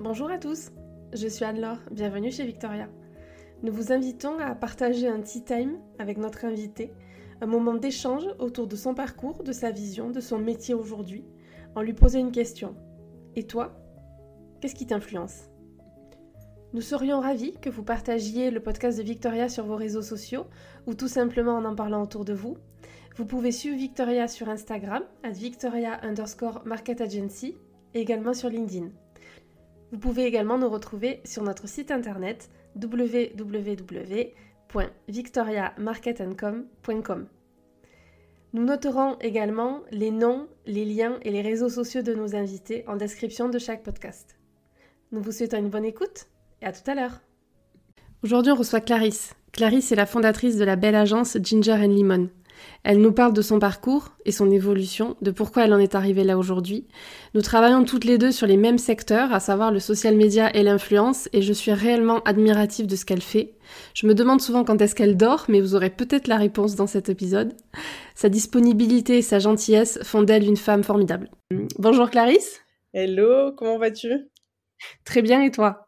Bonjour à tous, je suis Anne-Laure, bienvenue chez Victoria. Nous vous invitons à partager un tea time avec notre invité, un moment d'échange autour de son parcours, de sa vision, de son métier aujourd'hui, en lui posant une question. Et toi Qu'est-ce qui t'influence? Nous serions ravis que vous partagiez le podcast de Victoria sur vos réseaux sociaux ou tout simplement en en parlant autour de vous. Vous pouvez suivre Victoria sur Instagram, at Victoria underscore Market Agency, et également sur LinkedIn. Vous pouvez également nous retrouver sur notre site internet www.victoriamarketandcom.com. Nous noterons également les noms, les liens et les réseaux sociaux de nos invités en description de chaque podcast. Nous vous souhaitons une bonne écoute et à tout à l'heure. Aujourd'hui, on reçoit Clarisse. Clarisse est la fondatrice de la belle agence Ginger and Lemon. Elle nous parle de son parcours et son évolution, de pourquoi elle en est arrivée là aujourd'hui. Nous travaillons toutes les deux sur les mêmes secteurs, à savoir le social media et l'influence, et je suis réellement admirative de ce qu'elle fait. Je me demande souvent quand est-ce qu'elle dort, mais vous aurez peut-être la réponse dans cet épisode. Sa disponibilité et sa gentillesse font d'elle une femme formidable. Bonjour Clarisse. Hello, comment vas-tu? Très bien et toi?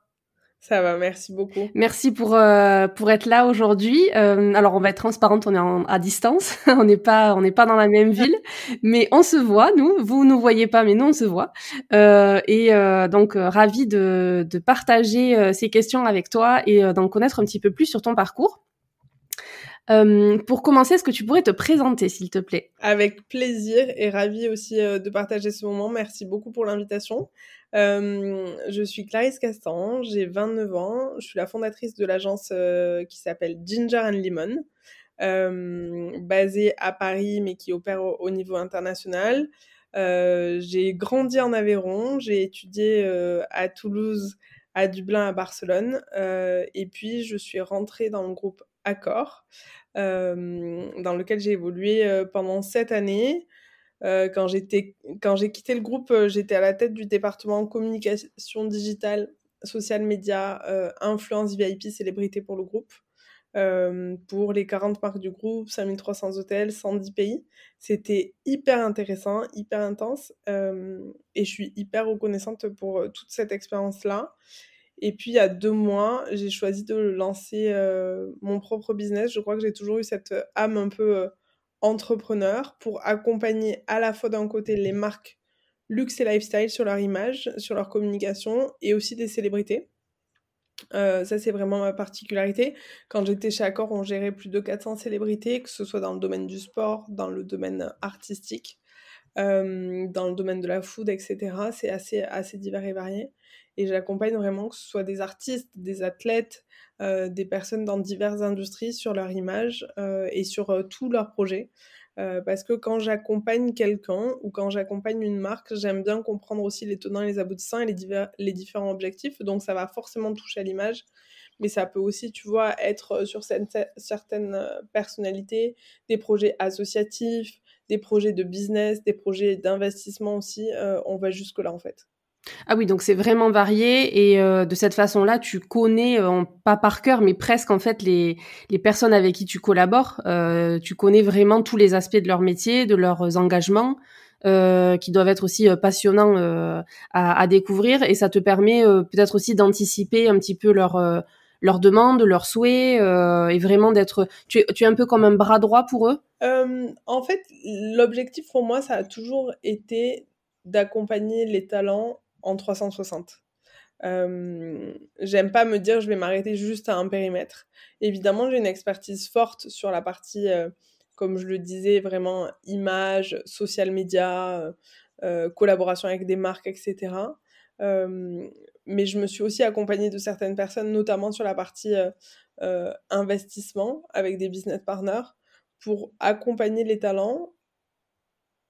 Ça va, merci beaucoup. Merci pour euh, pour être là aujourd'hui. Euh, alors on va être transparente, on est à distance, on n'est pas on n'est pas dans la même ville, mais on se voit nous. Vous nous voyez pas, mais nous on se voit. Euh, et euh, donc euh, ravi de de partager ces questions avec toi et d'en connaître un petit peu plus sur ton parcours. Pour commencer, est-ce que tu pourrais te présenter, s'il te plaît? Avec plaisir et ravi aussi de partager ce moment. Merci beaucoup pour l'invitation. Euh, je suis Clarisse Castan, j'ai 29 ans, je suis la fondatrice de l'agence euh, qui s'appelle Ginger and Lemon, euh, basée à Paris mais qui opère au, niveau international. j'ai grandi en Aveyron, j'ai étudié à Toulouse, à Dublin, à Barcelone, et puis je suis rentrée dans le groupe Accor, dans lequel j'ai évolué pendant sept années. Euh, quand j'étais, quand j'ai quitté le groupe, euh, j'étais à la tête du département communication digitale, social media, euh, influence VIP, célébrité pour le groupe. pour les 40 marques du groupe, 5300 hôtels, 110 pays. C'était hyper intéressant, hyper intense et je suis hyper reconnaissante pour toute cette expérience-là. Et puis, il y a deux mois, j'ai choisi de lancer mon propre business. Je crois que j'ai toujours eu cette âme un peu entrepreneurs pour accompagner à la fois d'un côté les marques luxe et lifestyle sur leur image, sur leur communication et aussi des célébrités. Euh, ça, c'est vraiment ma particularité. Quand j'étais chez Accor, on gérait plus de 400 célébrités, que ce soit dans le domaine du sport, dans le domaine artistique, euh, dans le domaine de la food, etc. C'est assez, assez divers et varié. Et j'accompagne vraiment que ce soit des artistes, des athlètes, euh, des personnes dans diverses industries sur leur image euh, et sur euh, tous leurs projets. parce que quand j'accompagne quelqu'un ou quand j'accompagne une marque, j'aime bien comprendre aussi les tenants les aboutissants et les, les différents objectifs. Donc ça va forcément toucher à l'image, mais ça peut aussi, tu vois, être sur certaines personnalités, des projets associatifs, des projets de business, des projets d'investissement aussi. on va jusque-là en fait. Ah oui, donc c'est vraiment varié et euh, de cette façon-là, tu connais, euh, pas par cœur, mais presque en fait les, les personnes avec qui tu collabores. Euh, tu connais vraiment tous les aspects de leur métier, de leurs engagements, qui doivent être aussi passionnants à, à, découvrir et ça te permet peut-être aussi d'anticiper un petit peu leurs leurs demandes, leurs souhaits et vraiment d'être. Tu, tu es un peu comme un bras droit pour eux? en fait, l'objectif pour moi, ça a toujours été d'accompagner les talents en 360. Euh, j'aime pas me dire je vais m'arrêter juste à un périmètre. Évidemment, j'ai une expertise forte sur la partie, euh, comme je le disais, vraiment image, social media, euh, collaboration avec des marques, etc. mais je me suis aussi accompagnée de certaines personnes, notamment sur la partie investissement avec des business partners, pour accompagner les talents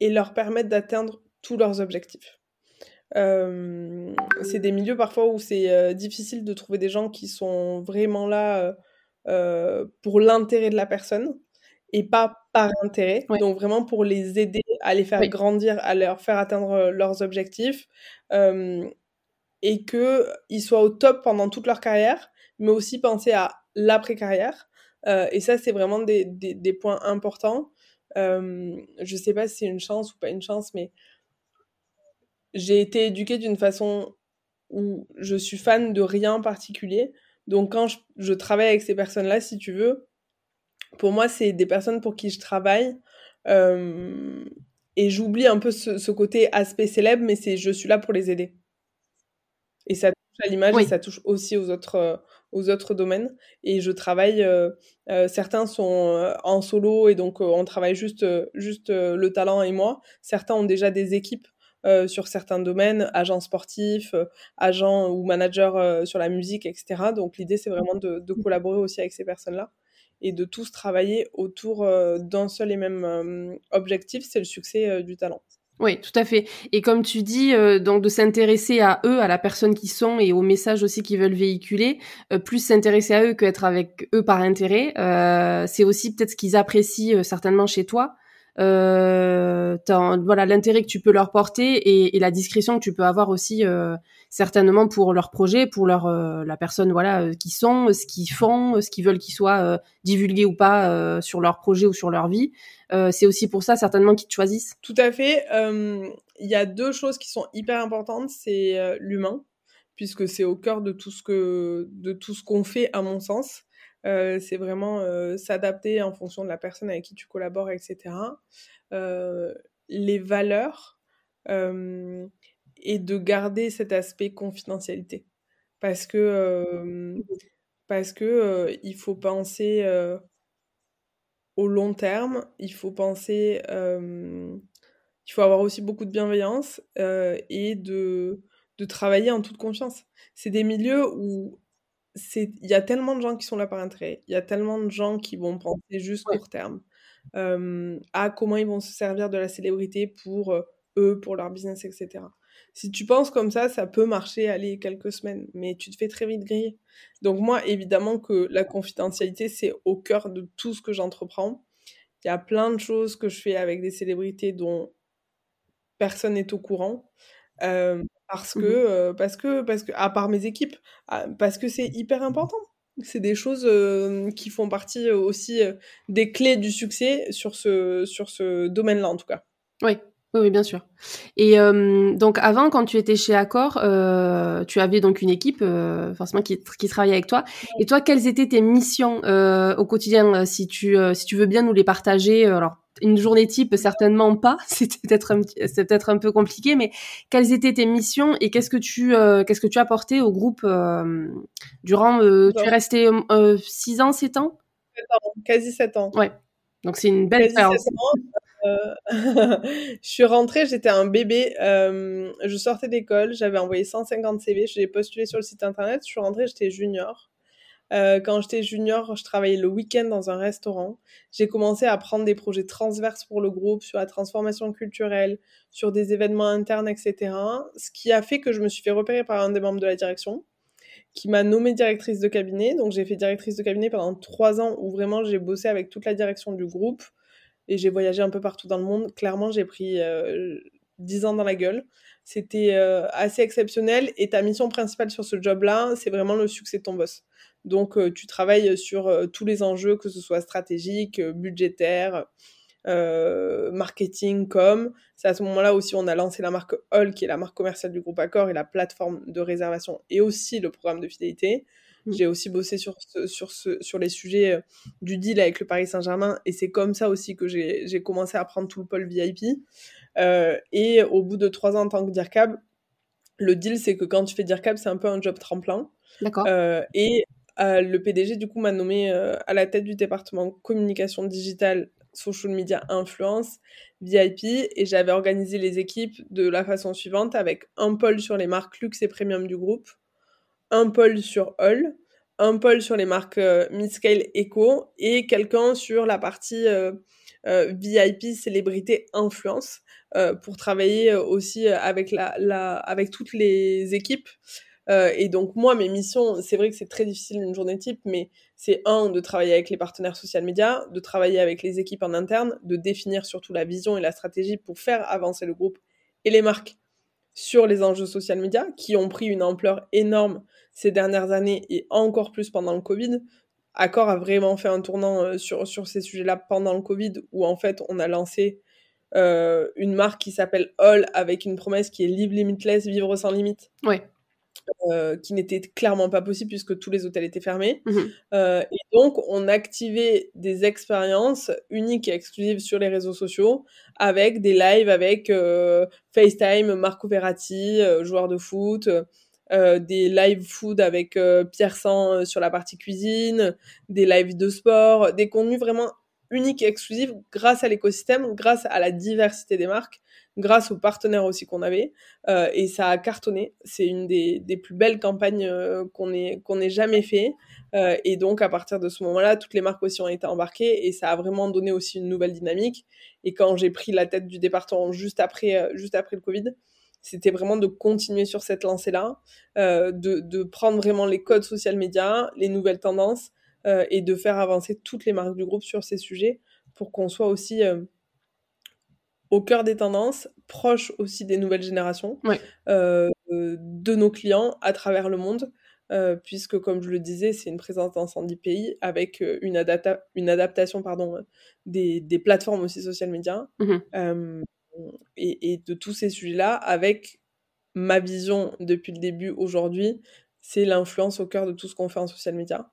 et leur permettre d'atteindre tous leurs objectifs c'est des milieux parfois où c'est difficile de trouver des gens qui sont vraiment là pour l'intérêt de la personne et pas par intérêt. Donc vraiment pour les aider à les faire grandir, à leur faire atteindre leurs objectifs et qu'ils soient au top pendant toute leur carrière, mais aussi penser à l'après-carrière. et ça, c'est vraiment des, des, des, points importants. je sais pas si c'est une chance ou pas une chance, mais j'ai été éduquée d'une façon où je suis fan de rien en particulier. Donc quand je, travaille avec ces personnes-là, si tu veux, pour moi, c'est des personnes pour qui je travaille. Euh, et j'oublie un peu ce, côté aspect célèbre, mais c'est je suis là pour les aider. Et ça touche à l'image et ça touche aussi aux autres, euh, aux autres domaines. Et je travaille, euh, certains sont en solo et donc on travaille juste, juste le talent et moi. Certains ont déjà des équipes euh, sur certains domaines, agents sportifs, euh, agents ou managers euh, sur la musique, etc. Donc l'idée, c'est vraiment de, collaborer aussi avec ces personnes-là et de tous travailler autour d'un seul et même objectif, c'est le succès du talent. Oui, tout à fait. Et comme tu dis, donc de s'intéresser à eux, à la personne qui sont et au message aussi qu'ils veulent véhiculer, plus s'intéresser à eux qu'être avec eux par intérêt, c'est aussi peut-être ce qu'ils apprécient certainement chez toi euh, voilà l'intérêt que tu peux leur porter et, et, la discrétion que tu peux avoir aussi euh, certainement pour leur projet, pour leur euh, la personne voilà euh, qui sont, ce qu'ils font, ce qu'ils veulent qu'ils soient divulgués ou pas sur leur projet ou sur leur vie. c'est aussi pour ça certainement qu'ils te choisissent. Tout à fait. Il y a deux choses qui sont hyper importantes, c'est l'humain puisque c'est au cœur de tout ce que de tout ce qu'on fait à mon sens. Euh, c'est vraiment euh, s'adapter en fonction de la personne avec qui tu collabores, etc. Euh, les valeurs et de garder cet aspect confidentialité. Parce que, parce que il faut penser au long terme, il faut penser, il faut avoir aussi beaucoup de bienveillance et de, de travailler en toute confiance. C'est des milieux où il y a tellement de gens qui sont là par intérêt, il y a tellement de gens qui vont penser juste court terme à comment ils vont se servir de la célébrité pour eux, pour leur business, etc. Si tu penses comme ça, ça peut marcher, aller quelques semaines, mais tu te fais très vite griller. Donc moi, évidemment que la confidentialité, c'est au cœur de tout ce que j'entreprends. Il y a plein de choses que je fais avec des célébrités dont personne n'est au courant. Parce mmh que, euh, parce que, parce que, à part mes équipes, ah, parce que c'est hyper important. C'est des choses qui font partie aussi des clés du succès sur ce, sur ce domaine-là, en tout cas. Oui, oui, oui, bien sûr. Et donc avant, quand tu étais chez Accor, euh, tu avais donc une équipe forcément qui, qui travaillait avec toi. Et toi, quelles étaient tes missions au quotidien, si tu si tu veux bien nous les partager Alors une journée type, certainement pas. C'était peut-être un, c'est peut-être un peu compliqué, mais quelles étaient tes missions et qu'est-ce que tu, euh, qu'est-ce que tu apporté au groupe euh, durant, euh, tu es resté 6 ans, 7 ans? 7 ans, quasi 7 ans. Ouais. Donc c'est une belle expérience. je suis rentrée, j'étais un bébé, je sortais d'école, j'avais envoyé 150 CV, j'ai postulé sur le site internet, je suis rentrée, j'étais junior. Euh, quand j'étais junior, je travaillais le week-end dans un restaurant. J'ai commencé à prendre des projets transverses pour le groupe sur la transformation culturelle, sur des événements internes, etc. Ce qui a fait que je me suis fait repérer par un des membres de la direction qui m'a nommée directrice de cabinet. Donc j'ai fait directrice de cabinet pendant trois ans où vraiment j'ai bossé avec toute la direction du groupe et j'ai voyagé un peu partout dans le monde. Clairement, j'ai pris euh, dix ans dans la gueule. C'était euh, assez exceptionnel et ta mission principale sur ce job-là, c'est vraiment le succès de ton boss. Donc, euh, tu travailles sur euh, tous les enjeux, que ce soit stratégique, budgétaire, marketing, com. C'est à ce moment-là aussi on a lancé la marque Hall, qui est la marque commerciale du groupe Accor et la plateforme de réservation et aussi le programme de fidélité. Mmh. J'ai aussi bossé sur, sur, sur les sujets du deal avec le Paris Saint-Germain et c'est comme ça aussi que j'ai commencé à prendre tout le pôle VIP. Et au bout de trois ans en tant que DIRCAB, le deal, c'est que quand tu fais DIRCAB, c'est un peu un job tremplin. D'accord. et euh, le PDG, du coup, m'a nommé euh, à la tête du département communication digitale, social media, influence, VIP, et j'avais organisé les équipes de la façon suivante avec un pôle sur les marques luxe et premium du groupe, un pôle sur All, un pôle sur les marques euh, mid-scale eco et quelqu'un sur la partie VIP célébrité influence pour travailler aussi avec, la, la, avec toutes les équipes euh, et donc, moi, mes missions, c'est vrai que c'est très difficile une journée type, mais c'est un, de travailler avec les partenaires social médias, de travailler avec les équipes en interne, de définir surtout la vision et la stratégie pour faire avancer le groupe et les marques sur les enjeux social médias qui ont pris une ampleur énorme ces dernières années et encore plus pendant le Covid. Accor a vraiment fait un tournant euh, sur, sur ces sujets-là pendant le Covid où en fait on a lancé euh, une marque qui s'appelle All avec une promesse qui est Live Limitless, vivre sans limite. Ouais Euh, qui n'était clairement pas possible puisque tous les hôtels étaient fermés. Mmh euh, et donc, on activait des expériences uniques et exclusives sur les réseaux sociaux avec des lives avec FaceTime, Marco Verratti, joueur de foot, des live food avec Pierre Sang sur la partie cuisine, des lives de sport, des contenus vraiment uniques et exclusifs grâce à l'écosystème, grâce à la diversité des marques grâce aux partenaires aussi qu'on avait. Euh, et ça a cartonné. C'est une des, des, plus belles campagnes euh, qu'on ait, qu'on ait jamais fait. Euh, et donc, à partir de ce moment-là, toutes les marques aussi ont été embarquées et ça a vraiment donné aussi une nouvelle dynamique. Et quand j'ai pris la tête du département juste après, juste après le Covid, c'était vraiment de continuer sur cette lancée-là, de, de, prendre vraiment les codes social média, les nouvelles tendances et de faire avancer toutes les marques du groupe sur ces sujets pour qu'on soit aussi au cœur des tendances, proche aussi des nouvelles générations, euh, de nos clients à travers le monde, euh, puisque comme je le disais, c'est une présence dans 110 pays avec euh, une, une adaptation pardon, des, des, plateformes aussi social médias mmh et, et, de tous ces sujets-là, avec ma vision depuis le début aujourd'hui, c'est l'influence au cœur de tout ce qu'on fait en social media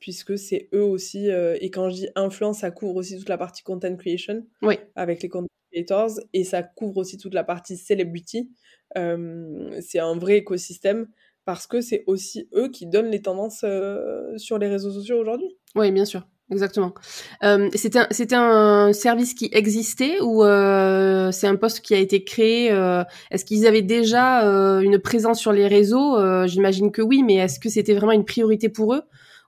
puisque c'est eux aussi, et quand je dis influence, ça couvre aussi toute la partie content creation, oui. avec les content creators et ça couvre aussi toute la partie celebrity. Euh, c'est un vrai écosystème parce que c'est aussi eux qui donnent les tendances euh, sur les réseaux sociaux aujourd'hui. Oui, bien sûr. Exactement. Euh, c'était un, un, service qui existait ou euh, c'est un poste qui a été créé euh, Est-ce qu'ils avaient déjà euh, une présence sur les réseaux? J'imagine que oui, mais est-ce que c'était vraiment une priorité pour eux?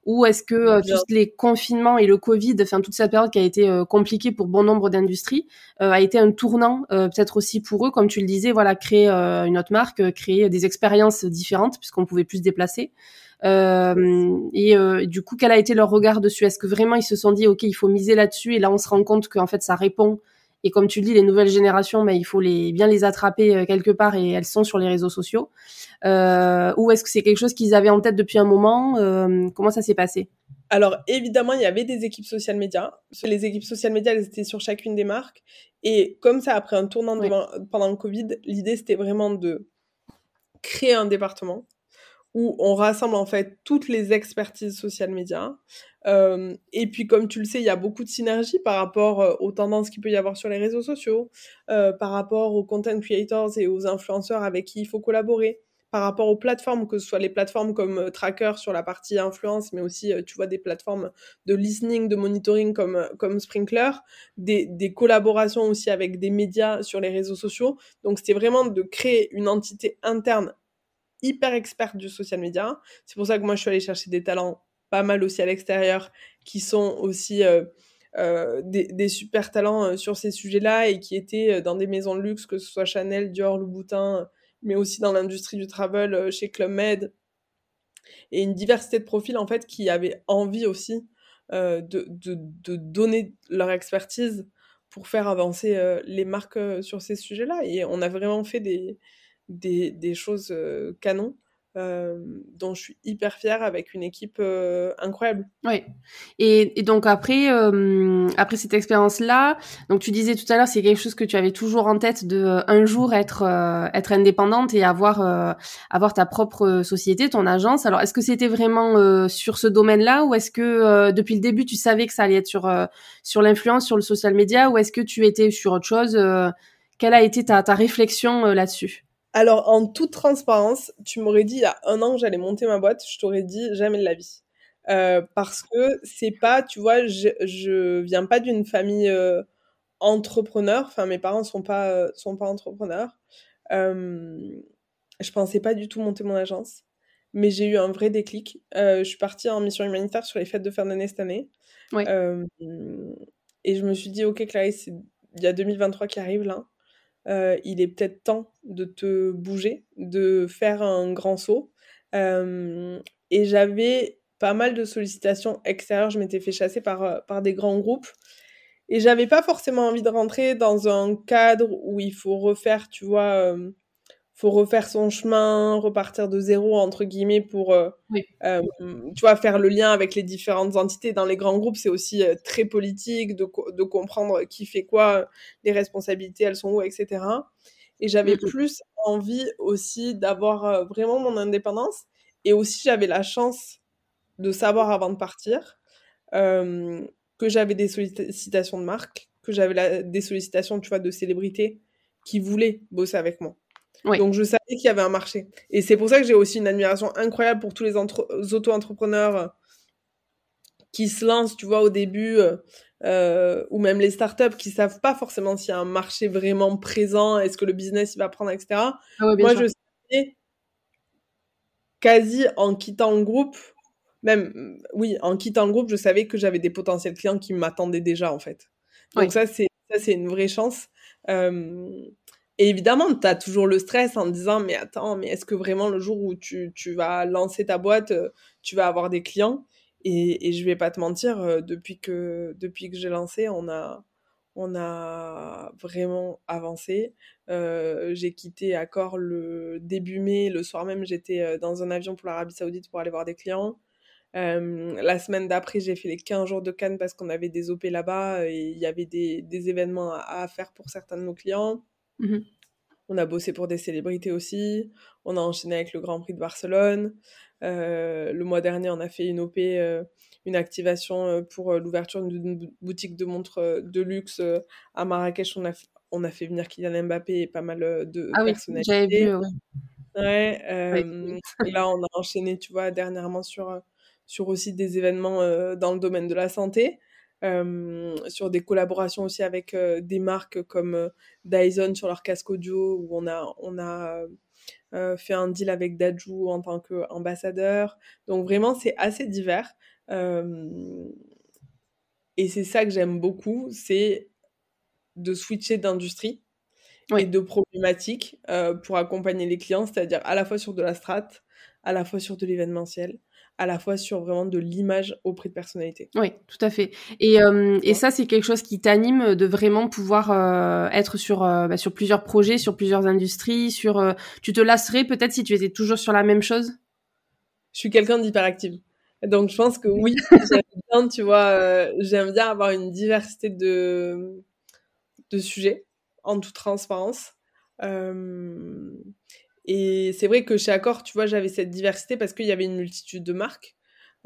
Ou est-ce que euh, tous les confinements et le Covid, enfin toute cette période qui a été euh, compliquée pour bon nombre d'industries, euh, a été un tournant peut-être aussi pour eux, comme tu le disais, voilà, créer une autre marque, créer des expériences différentes puisqu'on pouvait plus se déplacer. Et du coup, quel a été leur regard dessus? Est-ce que vraiment ils se sont dit, ok, il faut miser là-dessus? Et là, on se rend compte qu'en fait, ça répond. Et comme tu le dis, les nouvelles générations, mais il faut les, bien les attraper euh, quelque part et elles sont sur les réseaux sociaux. Euh, ou est-ce que c'est quelque chose qu'ils avaient en tête depuis un moment? Euh, Comment ça s'est passé? Alors évidemment, il y avait des équipes social médias. Les équipes social médias, elles étaient sur chacune des marques. Et comme ça, après un tournant pendant le Covid, l'idée c'était vraiment de créer un département où on rassemble en fait toutes les expertises social médias. Euh, et puis comme tu le sais, il y a beaucoup de synergies par rapport euh, aux tendances qu'il peut y avoir sur les réseaux sociaux, euh, par rapport aux content creators et aux influenceurs avec qui il faut collaborer, par rapport aux plateformes, que ce soit les plateformes comme Tracker sur la partie influence, mais aussi tu vois des plateformes de listening, de monitoring comme, comme Sprinkler, des, des collaborations aussi avec des médias sur les réseaux sociaux. Donc c'était vraiment de créer une entité interne hyper experte du social media. C'est pour ça que moi, je suis allée chercher des talents pas mal aussi à l'extérieur qui sont aussi euh, euh, des, super talents euh, sur ces sujets-là et qui étaient dans des maisons de luxe, que ce soit Chanel, Dior, Louboutin, mais aussi dans l'industrie du travel chez Club Med. Et une diversité de profils, en fait, qui avaient envie aussi de, de, donner leur expertise pour faire avancer les marques sur ces sujets-là. Et on a vraiment fait des, des, des choses canon. dont je suis hyper fière avec une équipe incroyable. Oui. Et, et donc après, après cette expérience-là, donc tu disais tout à l'heure, c'est quelque chose que tu avais toujours en tête de un jour être être indépendante et avoir avoir ta propre société, ton agence. Alors est-ce que c'était vraiment sur ce domaine-là ou est-ce que depuis le début tu savais que ça allait être sur sur l'influence, sur le social media ou est-ce que tu étais sur autre chose Quelle a été ta, ta réflexion là-dessus? Alors, en toute transparence, tu m'aurais dit il y a un an que j'allais monter ma boîte, je t'aurais dit jamais de la vie. Euh, parce que c'est pas, tu vois, je, je viens pas d'une famille euh, entrepreneur. Enfin, mes parents sont pas, euh, sont pas entrepreneurs. je pensais pas du tout monter mon agence, mais j'ai eu un vrai déclic. je suis partie en mission humanitaire sur les fêtes de fin d'année cette année. et je me suis dit, ok, Clarisse, il y a 2023 qui arrive là. Euh, il est peut-être temps de te bouger, de faire un grand saut. Euh, et j'avais pas mal de sollicitations extérieures. Je m'étais fait chasser par, euh, par des grands groupes. Et j'avais pas forcément envie de rentrer dans un cadre où il faut refaire, tu vois, faut refaire son chemin, repartir de zéro entre guillemets pour, euh, euh, tu vois, faire le lien avec les différentes entités. Dans les grands groupes, c'est aussi euh, très politique de, de, comprendre qui fait quoi, les responsabilités, elles sont où, etc. et j'avais mmh plus envie aussi d'avoir vraiment mon indépendance. Et aussi, j'avais la chance de savoir avant de partir que j'avais des sollicitations de marque, que j'avais des sollicitations, tu vois, de célébrités qui voulaient bosser avec moi. Donc je savais qu'il y avait un marché. Et c'est pour ça que j'ai aussi une admiration incroyable pour tous les auto-entrepreneurs qui se lancent, tu vois, au début, euh, euh, ou même les startups qui savent pas forcément s'il y a un marché vraiment présent, est-ce que le business il va prendre, etc. Ah Moi, je savais quasi en quittant le groupe, même, oui, en quittant le groupe, je savais que j'avais des potentiels clients qui m'attendaient déjà, en fait. Donc ça, c'est ça, c'est une vraie chance. Euh, et évidemment, tu as toujours le stress en disant, mais attends, mais est-ce que vraiment le jour où tu, tu vas lancer ta boîte, tu vas avoir des clients? Et, et je vais pas te mentir, euh, depuis que, depuis que j'ai lancé, on a, on a vraiment avancé. Euh, j'ai quitté Accor le début mai. Le soir même, j'étais euh, dans un avion pour l'Arabie Saoudite pour aller voir des clients. la semaine d'après, j'ai fait les 15 jours de Cannes parce qu'on avait des OP là-bas et il y avait des, des événements à, faire pour certains de nos clients. Mmh on a bossé pour des célébrités aussi. On a enchaîné avec le Grand Prix de Barcelone. Euh, le mois dernier, on a fait une OP, euh, une activation euh, pour l'ouverture d'une boutique de montres de luxe à Marrakech. On a, on a fait venir Kylian Mbappé et pas mal de ah personnalités. Oui, vu, ouais. Et là, on a enchaîné, tu vois, dernièrement sur, sur aussi des événements dans le domaine de la santé. Sur des collaborations aussi avec des marques comme Dyson sur leur casque audio où on a, on a euh, fait un deal avec Dajou en tant qu'ambassadeur. Donc vraiment, c'est assez divers. Euh, et c'est ça que j'aime beaucoup, c'est de switcher d'industrie et de problématiques euh, pour accompagner les clients, c'est-à-dire à la fois sur de la strat, à la fois sur de l'événementiel, à la fois sur vraiment de l'image auprès de personnalités. Oui, tout à fait. Et, euh, et ça, c'est quelque chose qui t'anime de vraiment pouvoir euh, être sur, euh, bah, sur plusieurs projets, sur plusieurs industries, sur... tu te lasserais peut-être si tu étais toujours sur la même chose? Je suis quelqu'un d'hyperactive. Donc je pense que oui, j'aime bien, tu vois, j'aime bien avoir une diversité de, de sujets en toute transparence. Et c'est vrai que chez Accor, tu vois, j'avais cette diversité parce qu'il y avait une multitude de marques.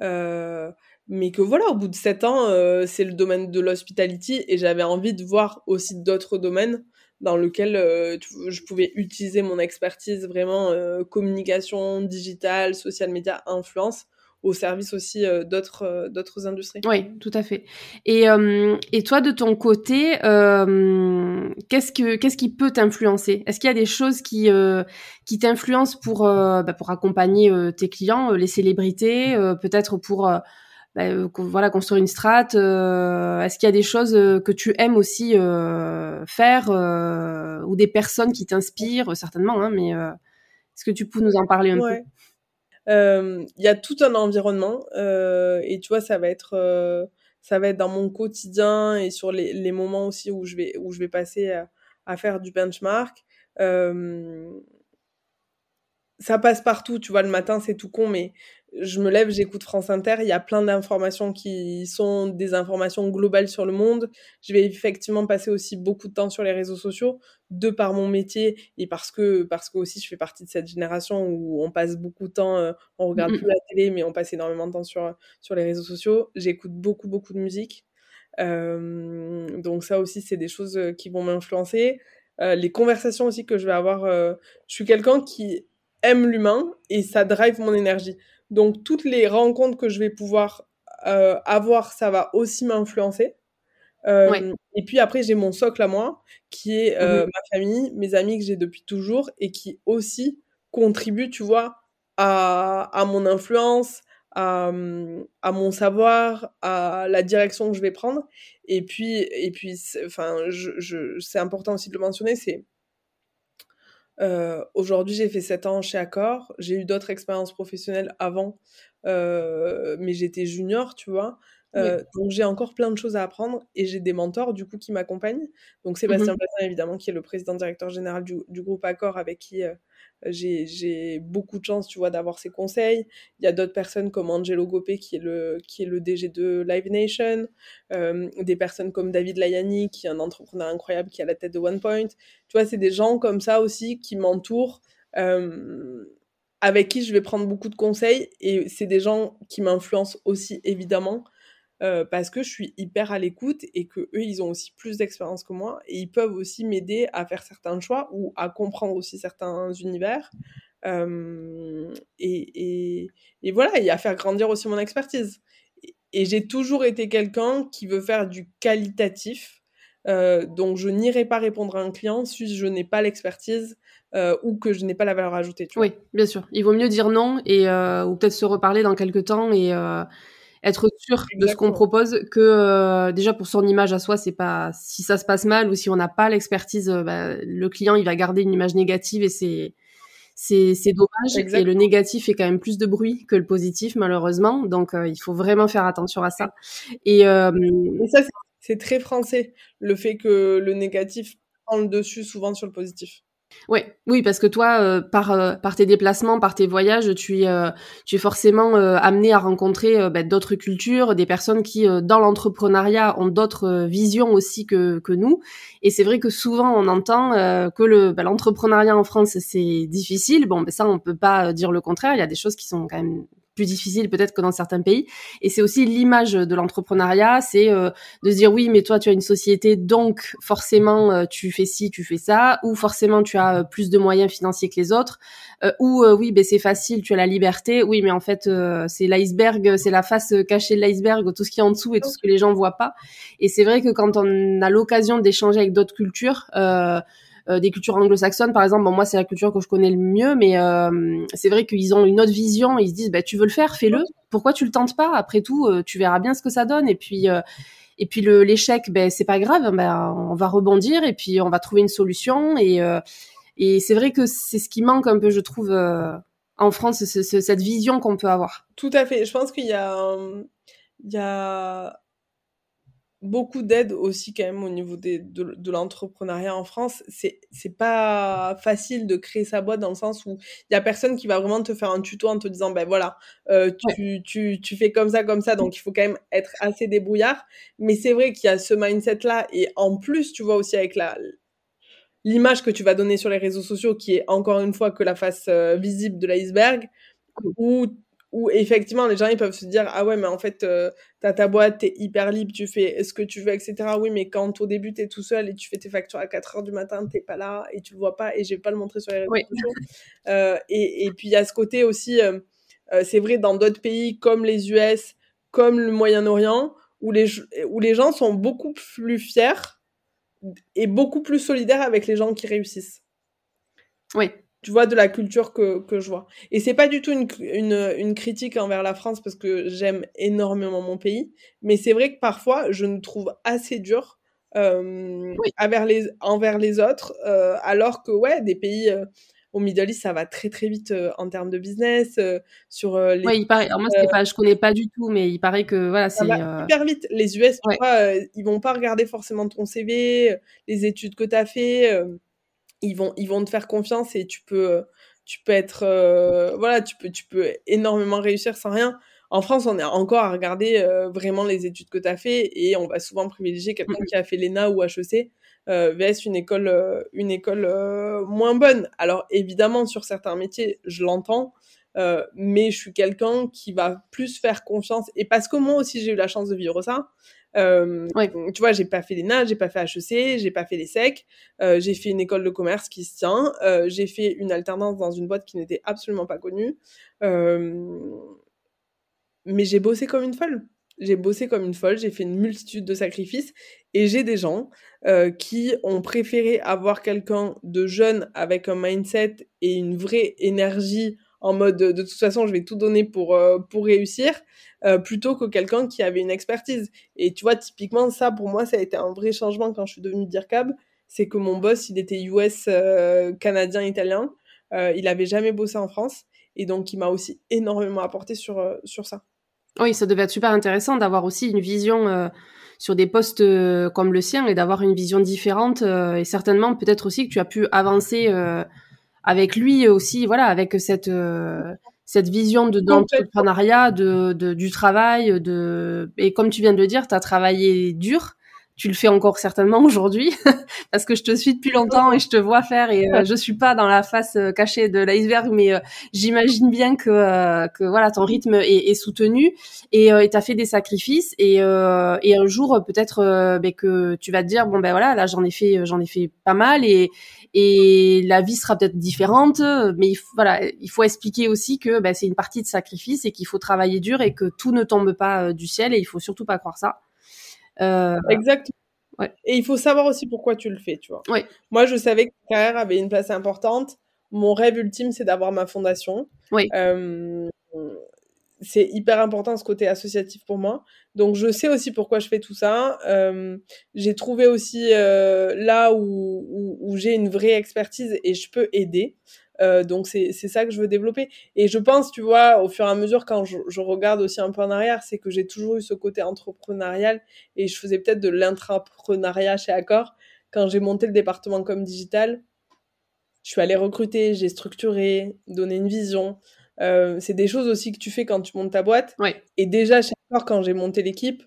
Euh, mais que voilà, au bout de sept ans, euh, c'est le domaine de l'hospitality et j'avais envie de voir aussi d'autres domaines dans lesquels euh, je pouvais utiliser mon expertise vraiment communication digitale, social media, influence au service aussi euh, d'autres euh, d'autres industries. Oui, tout à fait. Et, euh, et toi, de ton côté, qu'est-ce que qu'est-ce qui peut t'influencer? Est-ce qu'il y a des choses qui qui t'influencent pour bah, pour accompagner tes clients, les célébrités, peut-être pour bah, voilà construire une strate Est-ce qu'il y a des choses que tu aimes aussi faire ou des personnes qui t'inspirent? Certainement, hein, mais est-ce que tu peux nous en parler un peu? Il y a tout un environnement et tu vois ça va être ça va être dans mon quotidien et sur les, les moments aussi où je vais où je vais passer à, à faire du benchmark. Ça passe partout tu vois le matin c'est tout con mais je me lève, j'écoute France Inter, il y a plein d'informations qui sont des informations globales sur le monde. Je vais effectivement passer aussi beaucoup de temps sur les réseaux sociaux, de par mon métier et parce que parce que aussi je fais partie de cette génération où on passe beaucoup de temps, euh, on regarde mmh plus la télé, mais on passe énormément de temps sur sur les réseaux sociaux. J'écoute beaucoup beaucoup de musique, euh, donc ça aussi c'est des choses euh, qui vont m'influencer. les conversations aussi que je vais avoir, je suis quelqu'un qui aime l'humain et ça drive mon énergie. Donc toutes les rencontres que je vais pouvoir euh, avoir, ça va aussi m'influencer. Euh, et puis après, j'ai mon socle à moi, qui est euh, mmh ma famille, mes amis que j'ai depuis toujours, et qui aussi contribuent, tu vois, à, mon influence, à, mon savoir, à la direction que je vais prendre. Et puis, et puis enfin, c'est important aussi de le mentionner, c'est euh, aujourd'hui, j'ai fait 7 ans chez Accor. J'ai eu d'autres expériences professionnelles avant, euh, mais j'étais junior, tu vois. Donc j'ai encore plein de choses à apprendre et j'ai des mentors du coup qui m'accompagnent. Donc Sébastien mmh évidemment qui est le président directeur général du, du groupe Accor avec qui j'ai beaucoup de chance, tu vois, d'avoir ses conseils. Il y a d'autres personnes comme Angelo Gopé, qui est le, qui est le DG de Live Nation. Euh, des personnes comme David Layani, qui est un entrepreneur incroyable, qui est à la tête de OnePoint. Tu vois, c'est des gens comme ça aussi qui m'entourent. Euh, avec qui je vais prendre beaucoup de conseils et c'est des gens qui m'influencent aussi évidemment euh, parce que je suis hyper à l'écoute et que eux ils ont aussi plus d'expérience que moi et ils peuvent aussi m'aider à faire certains choix ou à comprendre aussi certains univers euh, et, voilà et à faire grandir aussi mon expertise et, j'ai toujours été quelqu'un qui veut faire du qualitatif euh, donc je n'irai pas répondre à un client si je n'ai pas l'expertise ou que je n'ai pas la valeur ajoutée. oui, bien sûr. Il vaut mieux dire non et ou peut-être se reparler dans quelques temps et être sûr de ce qu'on propose que euh, déjà pour son image à soi c'est pas si ça se passe mal ou si on n'a pas l'expertise euh, bah, le client il va garder une image négative et c'est c'est c'est dommage. Et le négatif fait quand même plus de bruit que le positif malheureusement. Donc euh, il faut vraiment faire attention à ça. Et, et ça c'est très français le fait que le négatif prend le dessus souvent sur le positif Ouais, oui, parce que toi, euh, par, euh, par tes déplacements, par tes voyages, tu, es, euh, tu es forcément amené à rencontrer bah, d'autres cultures, des personnes qui, dans l'entrepreneuriat, ont d'autres visions aussi que, que nous. Et c'est vrai que souvent, on entend que le bah, l'entrepreneuriat en France, c'est difficile. Bon, ben ça, on peut pas dire le contraire. Il y a des choses qui sont quand même plus difficile peut-être que dans certains pays. Et c'est aussi l'image de l'entrepreneuriat, c'est euh, de se dire oui, mais toi tu as une société, donc forcément euh, tu fais ci, tu fais ça, ou forcément tu as euh, plus de moyens financiers que les autres, ou oui, ben c'est facile, tu as la liberté, oui, mais en fait c'est l'iceberg, c'est la face cachée de l'iceberg, tout ce qui est en dessous et tout ce que les gens voient pas. Et c'est vrai que quand on a l'occasion d'échanger avec d'autres cultures, euh, des cultures anglo-saxonnes, par exemple. Bon, moi, c'est la culture que je connais le mieux, mais euh, c'est vrai qu'ils ont une autre vision. Ils se disent, bah, tu veux le faire, fais-le. Pourquoi tu le tentes pas? Après tout, euh, tu verras bien ce que ça donne. Et puis, et puis l'échec, ben c'est pas grave. Ben, on va rebondir et puis on va trouver une solution. Et, et c'est vrai que c'est ce qui manque un peu, je trouve, en France, cette vision qu'on peut avoir. Tout à fait. Je pense qu'il y a, il y a beaucoup d'aide aussi quand même au niveau des, de, de l'entrepreneuriat en France. C'est c'est pas facile de créer sa boîte dans le sens où il y a personne qui va vraiment te faire un tuto en te disant ben voilà euh, tu, tu, tu fais comme ça comme ça donc il faut quand même être assez débrouillard. Mais c'est vrai qu'il y a ce mindset là et en plus tu vois aussi avec la l'image que tu vas donner sur les réseaux sociaux qui est encore une fois que la face euh, visible de l'iceberg où où effectivement les gens ils peuvent se dire ah ouais mais en fait euh, t'as ta boîte t'es hyper libre tu fais ce que tu veux etc oui mais quand au début t'es tout seul et tu fais tes factures à 4 heures du matin t'es pas là et tu le vois pas et je vais pas le montrer sur les réseaux euh, et, et puis il y a ce côté aussi euh, c'est vrai dans d'autres pays comme les US comme le Moyen-Orient où les où les gens sont beaucoup plus fiers et beaucoup plus solidaires avec les gens qui réussissent. Oui tu vois, de la culture que, que je vois. Et c'est pas du tout une, une, une, critique envers la France parce que j'aime énormément mon pays, mais c'est vrai que parfois je nous trouve assez dur euh, envers, les, envers les autres, euh, alors que ouais, des pays euh, au Middle East, ça va très très vite euh, en termes de business. Euh, sur les, ouais, il paraît. Alors moi, pas, je connais pas du tout, mais il paraît que voilà, c'est hyper vite. Les US, tu vois, ils vont pas regarder forcément ton CV, les études que tu as fait ils vont ils vont te faire confiance et tu peux tu peux être euh, voilà tu peux tu peux énormément réussir sans rien. En France on est encore à regarder euh, vraiment les études que tu as fait et on va souvent privilégier quelqu'un mmh qui a fait l'ENA ou HEC euh, vs une école euh, une école moins bonne. Alors évidemment sur certains métiers je l'entends mais je suis quelqu'un qui va plus faire confiance et parce que moi aussi j'ai eu la chance de vivre ça euh, Tu vois, j'ai pas fait l'ENA, j'ai pas fait HEC, j'ai pas fait les SEC, euh, j'ai fait une école de commerce qui se tient, euh, j'ai fait une alternance dans une boîte qui n'était absolument pas connue. Mais j'ai bossé comme une folle. J'ai bossé comme une folle, j'ai fait une multitude de sacrifices. Et j'ai des gens qui ont préféré avoir quelqu'un de jeune avec un mindset et une vraie énergie en mode de toute façon je vais tout donner pour euh, pour réussir euh, plutôt que quelqu'un qui avait une expertise. Et tu vois typiquement ça pour moi ça a été un vrai changement quand je suis devenue DIRCAB. C'est que mon boss il était US euh, canadien italien. Il avait jamais bossé en France. Et donc il m'a aussi énormément apporté sur sur ça. Oui, ça devait être super intéressant d'avoir aussi une vision sur des postes comme le sien et d'avoir une vision différente et certainement peut-être aussi que tu as pu avancer avec lui aussi, voilà, avec cette cette vision de d'entrepreneuriat, de, de, du travail, de et comme tu viens de le dire, tu as travaillé dur tu le fais encore certainement aujourd'hui parce que je te suis depuis longtemps et je te vois faire et euh, je suis pas dans la face euh, cachée de l'iceberg mais euh, j'imagine bien que euh, que voilà ton rythme est, soutenu et tu as fait des sacrifices et, et un jour peut-être ben, que tu vas te dire bon ben voilà là j'en ai fait j'en ai fait pas mal et et la vie sera peut-être différente mais il faut, voilà il faut expliquer aussi que ben, c'est une partie de sacrifice et qu'il faut travailler dur et que tout ne tombe pas du ciel et il faut surtout pas croire ça euh, Exactement. Ouais. Et il faut savoir aussi pourquoi tu le fais, tu vois. Ouais. Moi, je savais que ma carrière avait une place importante. Mon rêve ultime, c'est d'avoir ma fondation. Oui. Euh, c'est hyper important ce côté associatif pour moi. Donc je sais aussi pourquoi je fais tout ça. Euh, j'ai trouvé aussi euh, là où, où, où j'ai une vraie expertise et je peux aider. Euh, donc c'est ça que je veux développer. Et je pense, tu vois, au fur et à mesure, quand je, je regarde aussi un peu en arrière, c'est que j'ai toujours eu ce côté entrepreneurial et je faisais peut-être de l'intrapreneuriat chez Accor. Quand j'ai monté le département comme digital, je suis allée recruter, j'ai structuré, donné une vision. Euh, c'est des choses aussi que tu fais quand tu montes ta boîte. Ouais. Et déjà, chez Accor, quand j'ai monté l'équipe,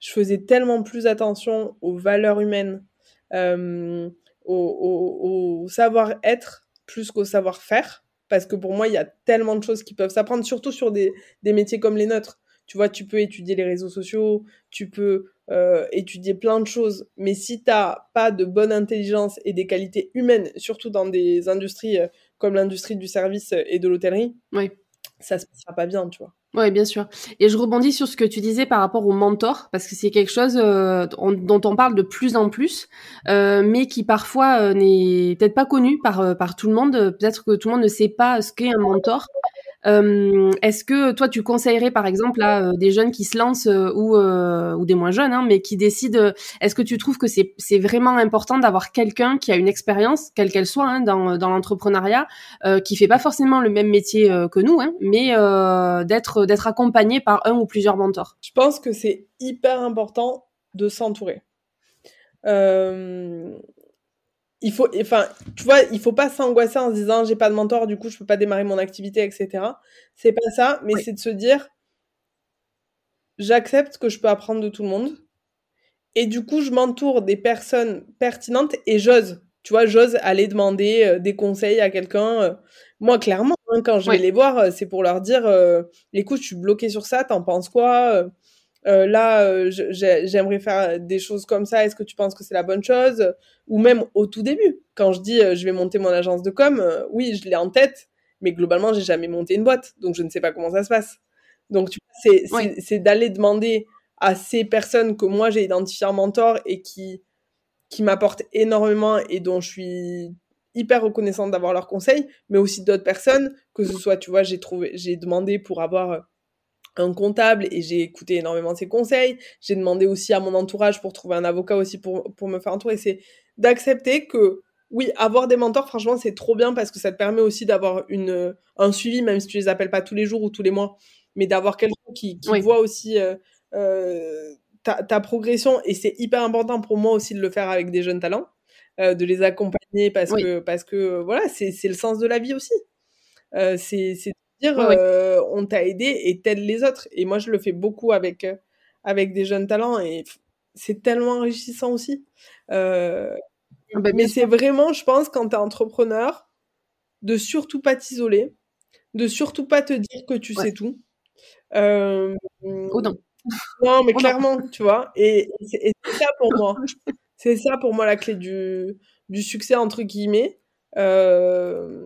je faisais tellement plus attention aux valeurs humaines, euh, au, au, au savoir-être plus qu'au savoir-faire. Parce que pour moi, il y a tellement de choses qui peuvent s'apprendre, surtout sur des, des, métiers comme les nôtres. Tu vois, tu peux étudier les réseaux sociaux, tu peux euh, étudier plein de choses, mais si tu n'as pas de bonne intelligence et des qualités humaines, surtout dans des industries euh, comme l'industrie du service et de l'hôtellerie, oui. ça se passera pas bien, tu vois. Oui, bien sûr. Et je rebondis sur ce que tu disais par rapport au mentor, parce que c'est quelque chose euh, dont on parle de plus en plus, euh, mais qui parfois euh, n'est peut-être pas connu par, par tout le monde. Peut-être que tout le monde ne sait pas ce qu'est un mentor. Euh, Est-ce que toi, tu conseillerais par exemple à euh, des jeunes qui se lancent euh, ou, euh, ou des moins jeunes, hein, mais qui décident, est-ce que tu trouves que c'est vraiment important d'avoir quelqu'un qui a une expérience, quelle qu'elle soit, hein, dans, dans l'entrepreneuriat, qui fait pas forcément le même métier que nous, hein, mais d'être d'être accompagné par un ou plusieurs mentors? Je pense que c'est hyper important de s'entourer. Euh, il faut, enfin, tu vois, il faut pas s'angoisser en se disant j'ai pas de mentor, du coup je peux pas démarrer mon activité, etc. C'est pas ça, mais oui. c'est de se dire j'accepte que je peux apprendre de tout le monde et du coup je m'entoure des personnes pertinentes et j'ose, tu vois, j'ose aller demander euh, des conseils à quelqu'un. Euh. Moi, clairement, hein, quand je vais les voir, euh, c'est pour leur dire euh, écoute, je suis bloquée sur ça, t'en penses quoi euh, là, euh, j'aimerais faire des choses comme ça, est-ce que tu penses que c'est la bonne chose? Ou même au tout début, quand je dis euh, je vais monter mon agence de com, oui, je l'ai en tête, mais globalement, j'ai jamais monté une boîte, donc je ne sais pas comment ça se passe. Donc, c'est oui. d'aller demander à ces personnes que moi j'ai identifiées en mentor et qui, qui m'apportent énormément et dont je suis hyper reconnaissante d'avoir leurs conseils, mais aussi d'autres personnes, que ce soit, tu vois, j'ai trouvé, j'ai demandé pour avoir un comptable et j'ai écouté énormément ses conseils. J'ai demandé aussi à mon entourage pour trouver un avocat aussi pour, pour me faire entourer. C'est d'accepter que, oui, avoir des mentors, franchement, c'est trop bien parce que ça te permet aussi d'avoir une, un suivi, même si tu les appelles pas tous les jours ou tous les mois, mais d'avoir quelqu'un qui, qui oui. voit aussi euh, euh, ta, ta, progression. Et c'est hyper important pour moi aussi de le faire avec des jeunes talents, euh, de les accompagner parce oui. que, parce que, voilà, c'est le sens de la vie aussi. C'est dire ouais, euh, on t'a aidé et t'aides les autres. Et moi, je le fais beaucoup avec, euh, avec des jeunes talents et c'est tellement enrichissant aussi. Euh, bah, mais c'est vraiment, je pense, quand t'es entrepreneur, de surtout pas t'isoler, de surtout pas te dire que tu ouais. sais tout. Euh, oh non. Non, mais oh clairement, non. tu vois. Et, et c'est ça pour moi. C'est ça pour moi la clé du, du succès, entre guillemets. Euh,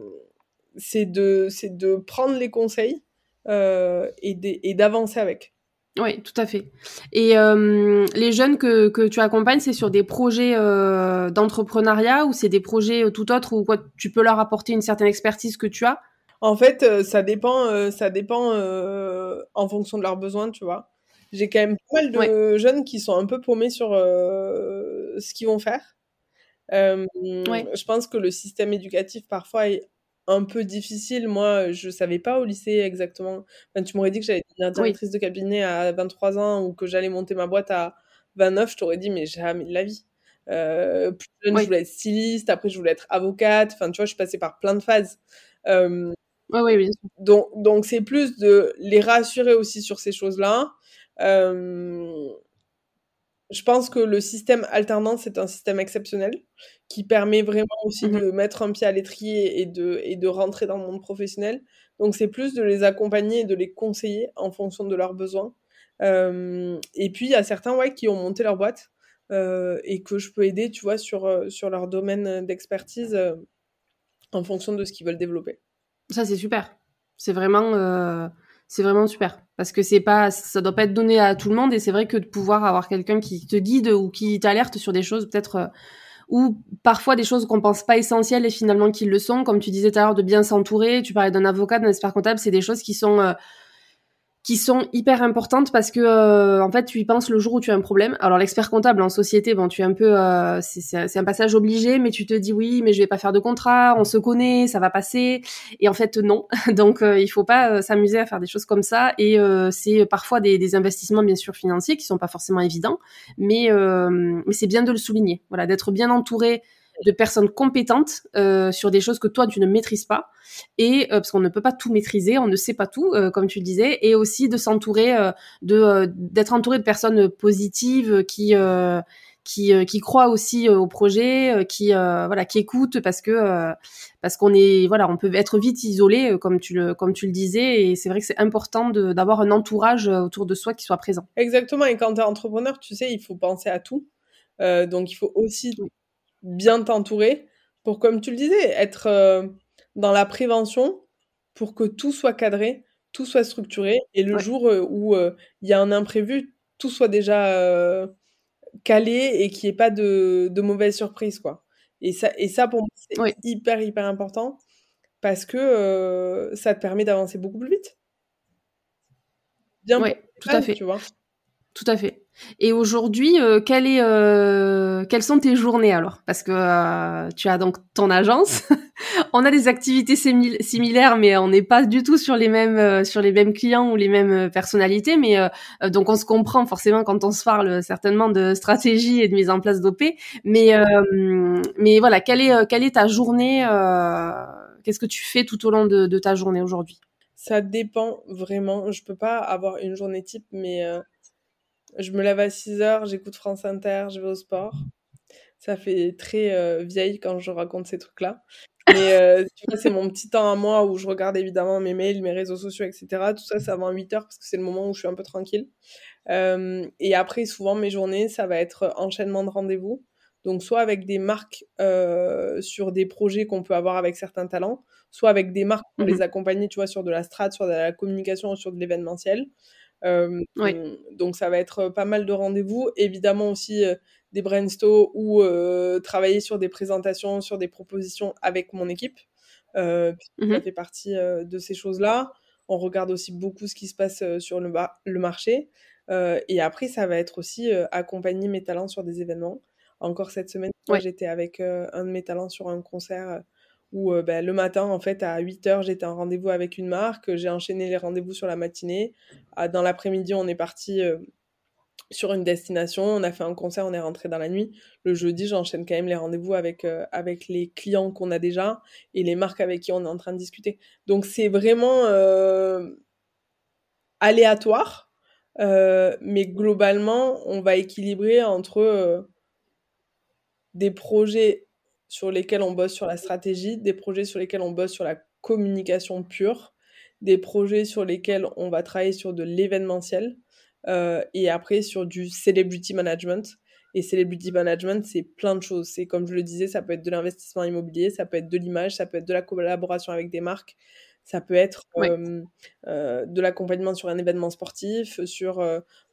c'est de, c'est de prendre les conseils euh, et d'avancer avec. Oui, tout à fait. Et euh, les jeunes que, que tu accompagnes, c'est sur des projets euh, d'entrepreneuriat ou c'est des projets tout autres où quoi, tu peux leur apporter une certaine expertise que tu as? En fait, ça dépend, ça dépend en fonction de leurs besoins, tu vois. J'ai quand même pas mal de ouais. jeunes qui sont un peu paumés sur ce qu'ils vont faire. Ouais. Je pense que le système éducatif parfois est un peu difficile. Moi, je savais pas au lycée exactement. Enfin, tu m'aurais dit que j'allais devenir directrice de cabinet à 23 ans ou que j'allais monter ma boîte à 29, je t'aurais dit, mais jamais de la vie. Euh, plus jeune, je voulais être styliste, après je voulais être avocate. Enfin, tu vois, je suis passée par plein de phases. Euh, oui. Donc, donc c'est plus de les rassurer aussi sur ces choses-là. Euh, je pense que le système alternance c'est un système exceptionnel qui permet vraiment aussi mmh de mettre un pied à l'étrier et de, et de rentrer dans le monde professionnel. Donc c'est plus de les accompagner et de les conseiller en fonction de leurs besoins. Euh, et puis il y a certains ouais, qui ont monté leur boîte euh, et que je peux aider, tu vois, sur, euh, sur leur domaine d'expertise en fonction de ce qu'ils veulent développer. Ça c'est super. C'est vraiment c'est vraiment super. Parce que c'est pas ça doit pas être donné à tout le monde et c'est vrai que de pouvoir avoir quelqu'un qui te guide ou qui t'alerte sur des choses peut-être euh, ou parfois des choses qu'on pense pas essentielles et finalement qui le sont comme tu disais tout à l'heure de bien s'entourer. Tu parlais d'un avocat d'un expert comptable c'est des choses qui sont euh, qui sont hyper importantes parce que euh, en fait tu y penses le jour où tu as un problème. Alors l'expert comptable en société, bon tu es un peu euh, c'est un passage obligé, mais tu te dis oui, mais je vais pas faire de contrat, on se connaît, ça va passer. Et en fait non. Donc euh, il faut pas s'amuser à faire des choses comme ça. Et c'est parfois des, des, investissements bien sûr financiers qui sont pas forcément évidents, mais mais c'est bien de le souligner. Voilà, d'être bien entouré de personnes compétentes euh, sur des choses que toi tu ne maîtrises pas. Et euh, parce qu'on ne peut pas tout maîtriser, on ne sait pas tout euh, comme tu le disais. Et aussi de s'entourer de d'être entouré de personnes positives qui qui, qui croient aussi au projet, qui voilà, qui écoutent parce que parce qu'on est voilà, on peut être vite isolé comme tu le comme tu le disais. Et c'est vrai que c'est important d'avoir un entourage autour de soi qui soit présent. Exactement. Et quand tu es entrepreneur, tu sais, il faut penser à tout. donc il faut aussi bien t'entourer pour, comme tu le disais, être euh, dans la prévention pour que tout soit cadré, tout soit structuré et le jour euh, où euh, il y a un imprévu, tout soit déjà calé et qu'il n'y ait pas de, de mauvaises surprises, quoi. Et ça, et ça pour moi, c'est hyper, hyper important parce que ça te permet d'avancer beaucoup plus vite. Bien, tout à fait. Tu vois. Tout à fait. Et aujourd'hui, euh, est, euh, quelles sont tes journées alors? Parce que euh, tu as donc ton agence, on a des activités similaires, mais on n'est pas du tout sur les mêmes euh, sur les mêmes clients ou les mêmes personnalités. Mais donc on se comprend forcément quand on se parle certainement de stratégie et de mise en place d'OP. Mais mais voilà, quelle est quelle est ta journée Qu'est-ce que tu fais tout au long de, de ta journée aujourd'hui? Ça dépend vraiment. Je peux pas avoir une journée type, mais je me lève à 6 heures, j'écoute France Inter, je vais au sport. Ça fait très euh, vieille quand je raconte ces trucs-là. Mais euh, c'est mon petit temps à moi où je regarde évidemment mes mails, mes réseaux sociaux, etc. Tout ça, c'est avant 8 heures parce que c'est le moment où je suis un peu tranquille. Euh, et après, souvent, mes journées, ça va être enchaînement de rendez-vous. Donc, soit avec des marques sur des projets qu'on peut avoir avec certains talents, soit avec des marques pour mmh les accompagner, tu vois, sur de la strat, sur de la communication, sur de l'événementiel. Euh, donc ça va être pas mal de rendez-vous, évidemment aussi euh, des brainstorms ou euh, travailler sur des présentations, sur des propositions avec mon équipe. Mmh Ça fait partie de ces choses-là. On regarde aussi beaucoup ce qui se passe sur le, le marché. et après, ça va être aussi accompagner mes talents sur des événements. Encore cette semaine, j'étais avec un de mes talents sur un concert où euh, bah, le matin, en fait, à 8 h j'étais en rendez-vous avec une marque. J'ai enchaîné les rendez-vous sur la matinée. Ah, dans l'après-midi, on est parti euh, sur une destination. On a fait un concert, on est rentré dans la nuit. Le jeudi, j'enchaîne quand même les rendez-vous avec, euh, avec les clients qu'on a déjà et les marques avec qui on est en train de discuter. Donc, c'est vraiment aléatoire. mais globalement, on va équilibrer entre des projets sur lesquels on bosse sur la stratégie, des projets sur lesquels on bosse sur la communication pure, des projets sur lesquels on va travailler sur de l'événementiel euh, et après sur du celebrity management. Et celebrity management, c'est plein de choses. C'est comme je le disais, ça peut être de l'investissement immobilier, ça peut être de l'image, ça peut être de la collaboration avec des marques, ça peut être euh, euh, de l'accompagnement sur un événement sportif, sur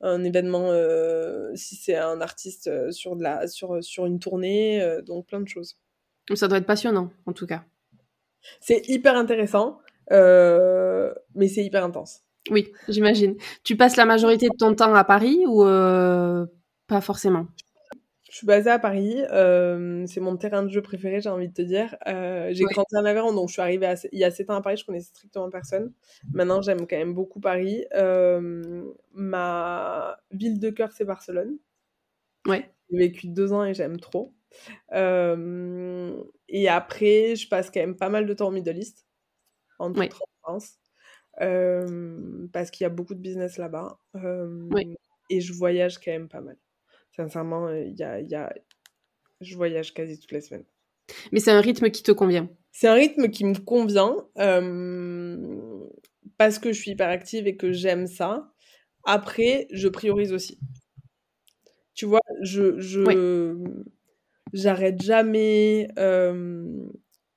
un événement, si c'est un artiste, sur, de la, sur, sur une tournée, donc plein de choses. Ça doit être passionnant, en tout cas. C'est hyper intéressant, euh, mais c'est hyper intense. Oui, j'imagine. Tu passes la majorité de ton temps à Paris ou euh, pas forcément? Je suis basée à Paris. c'est mon terrain de jeu préféré, j'ai envie de te dire. j'ai grandi en Aveyron, donc je suis arrivée il y a 7 ans à Paris. Je connaissais strictement personne. Maintenant, j'aime quand même beaucoup Paris. ma ville de cœur, c'est Barcelone. Ouais. J'ai vécu deux ans et j'aime trop. Et après, je passe quand même pas mal de temps au Middle East, en toute France, parce qu'il y a beaucoup de business là-bas. Et je voyage quand même pas mal. Sincèrement, il y a, y a... je voyage quasi toutes les semaines. Mais c'est un rythme qui te convient? C'est un rythme qui me convient parce que je suis hyper active et que j'aime ça. Après, je priorise aussi. Tu vois, je, je j'arrête jamais,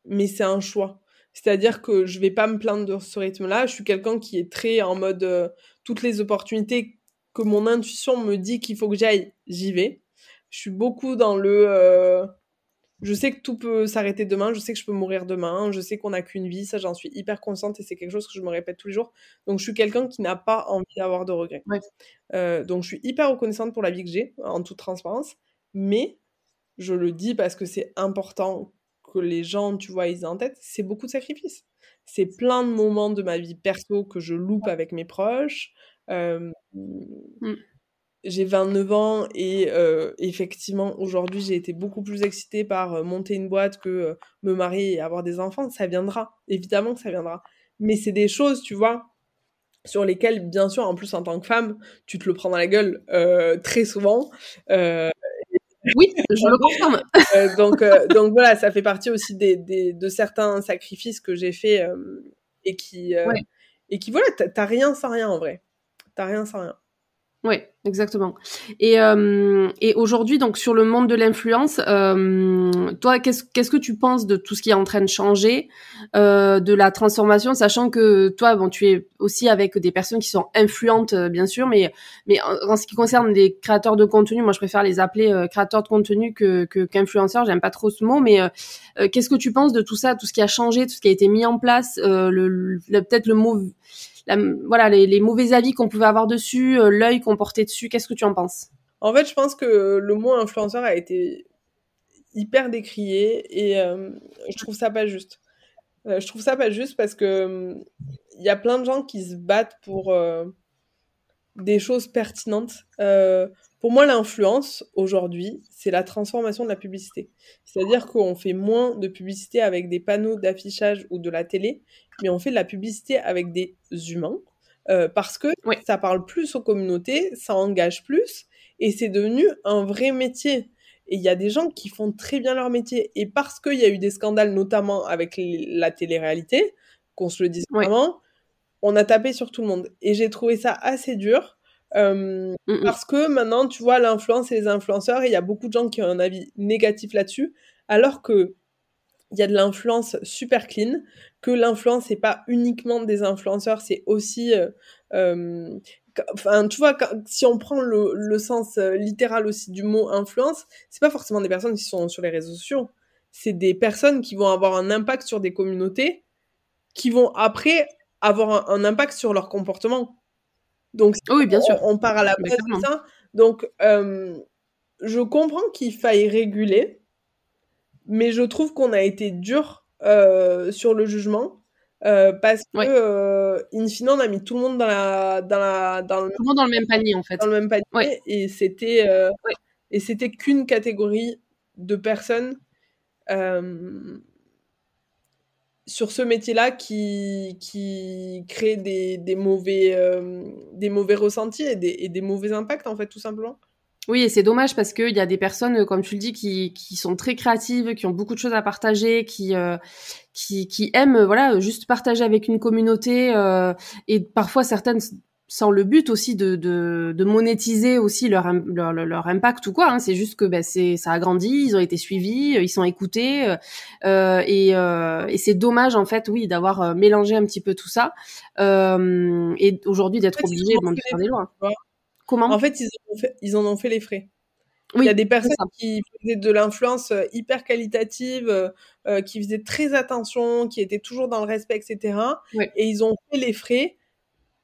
mais c'est un choix. C'est-à-dire que je vais pas me plaindre de ce rythme-là. Je suis quelqu'un qui est très en mode toutes les opportunités que mon intuition me dit qu'il faut que j'aille, j'y vais. Je suis beaucoup dans le euh, je sais que tout peut s'arrêter demain, je sais que je peux mourir demain, je sais qu'on n'a qu'une vie, ça j'en suis hyper consciente et c'est quelque chose que je me répète tous les jours. Donc je suis quelqu'un qui n'a pas envie d'avoir de regrets. Euh, donc je suis hyper reconnaissante pour la vie que j'ai, en toute transparence, mais je le dis parce que c'est important que les gens, tu vois, ils aient en tête, c'est beaucoup de sacrifices. C'est plein de moments de ma vie perso que je loupe avec mes proches. Euh, mmh. J'ai 29 ans et euh, effectivement, aujourd'hui, j'ai été beaucoup plus excitée par euh, monter une boîte que me marier et avoir des enfants. Ça viendra, évidemment que ça viendra. Mais c'est des choses, tu vois, sur lesquelles, bien sûr, en plus, en tant que femme, tu te le prends dans la gueule très souvent. Oui, je le confirme. donc, donc voilà, ça fait partie aussi des, des de certains sacrifices que j'ai faits et qui, et qui, voilà, t'as rien sans rien en vrai rien sans rien. Oui, exactement. Et, euh, et aujourd'hui, donc sur le monde de l'influence, euh, toi, qu'est-ce qu'est-ce que tu penses de tout ce qui est en train de changer, euh, de la transformation, sachant que toi, bon, tu es aussi avec des personnes qui sont influentes, bien sûr, mais mais en, ce qui concerne les créateurs de contenu, moi, je préfère les appeler créateurs de contenu que qu'influenceurs. J'aime pas trop ce mot, mais qu'est-ce que tu penses de tout ça, tout ce qui a changé, tout ce qui a été mis en place, le peut-être le mot voilà, les, mauvais avis qu'on pouvait avoir dessus, euh, l'œil qu'on portait dessus. Qu'est-ce que tu en penses? En fait, je pense que le mot influenceur a été hyper décrié et euh, je trouve ça pas juste. Euh, je trouve ça pas juste parce que il y a plein de gens qui se battent pour des choses pertinentes. pour moi, l'influence aujourd'hui, c'est la transformation de la publicité. C'est-à-dire qu'on fait moins de publicité avec des panneaux d'affichage ou de la télé, mais on fait de la publicité avec des humains euh, parce que ça parle plus aux communautés, ça engage plus et c'est devenu un vrai métier. Et il y a des gens qui font très bien leur métier. Et parce qu'il y a eu des scandales, notamment avec la télé-réalité, qu'on se le dise vraiment, on a tapé sur tout le monde. Et j'ai trouvé ça assez dur. Euh, parce que maintenant, tu vois, l'influence et les influenceurs, et il y a beaucoup de gens qui ont un avis négatif là-dessus, alors que il y a de l'influence super clean, que l'influence n'est pas uniquement des influenceurs, c'est aussi... Euh, euh, enfin, tu vois, si on prend le, le sens euh, littéral aussi du mot influence, c'est pas forcément des personnes qui sont sur les réseaux sociaux, c'est des personnes qui vont avoir un impact sur des communautés, qui vont après avoir un, impact sur leur comportement. Donc, oui, bien sûr. On, part à la base de ça. Donc, je comprends qu'il faille réguler, mais je trouve qu'on a été dur euh, sur le jugement euh, parce que euh, in fine on a mis tout le monde dans la dans la dans le, tout le monde dans le même panier en fait. dans le même panier et c'était et c'était qu'une catégorie de personnes sur ce métier-là qui, qui crée des, des mauvais, des mauvais ressentis et des, et des mauvais impacts, en fait, tout simplement. Oui, et c'est dommage parce qu'il y a des personnes, euh, comme tu le dis, qui, qui sont très créatives, qui ont beaucoup de choses à partager, qui, euh, qui, qui aiment euh, voilà juste partager avec une communauté euh, et parfois certaines sans le but aussi de, de, de monétiser aussi leur, leur, leur impact ou quoi. Hein. C'est juste que ben, c'est ça a grandi, ils ont été suivis, ils sont écoutés euh, et, et c'est dommage en fait, oui, d'avoir mélangé un petit peu tout ça et aujourd'hui d'être obligé de faire des lois. En fait, ils, en ont fait les frais. Il y a des personnes qui faisaient de l'influence euh, hyper qualitative, euh, euh, qui faisaient très attention, qui étaient toujours dans le respect, etc. Et ils ont fait les frais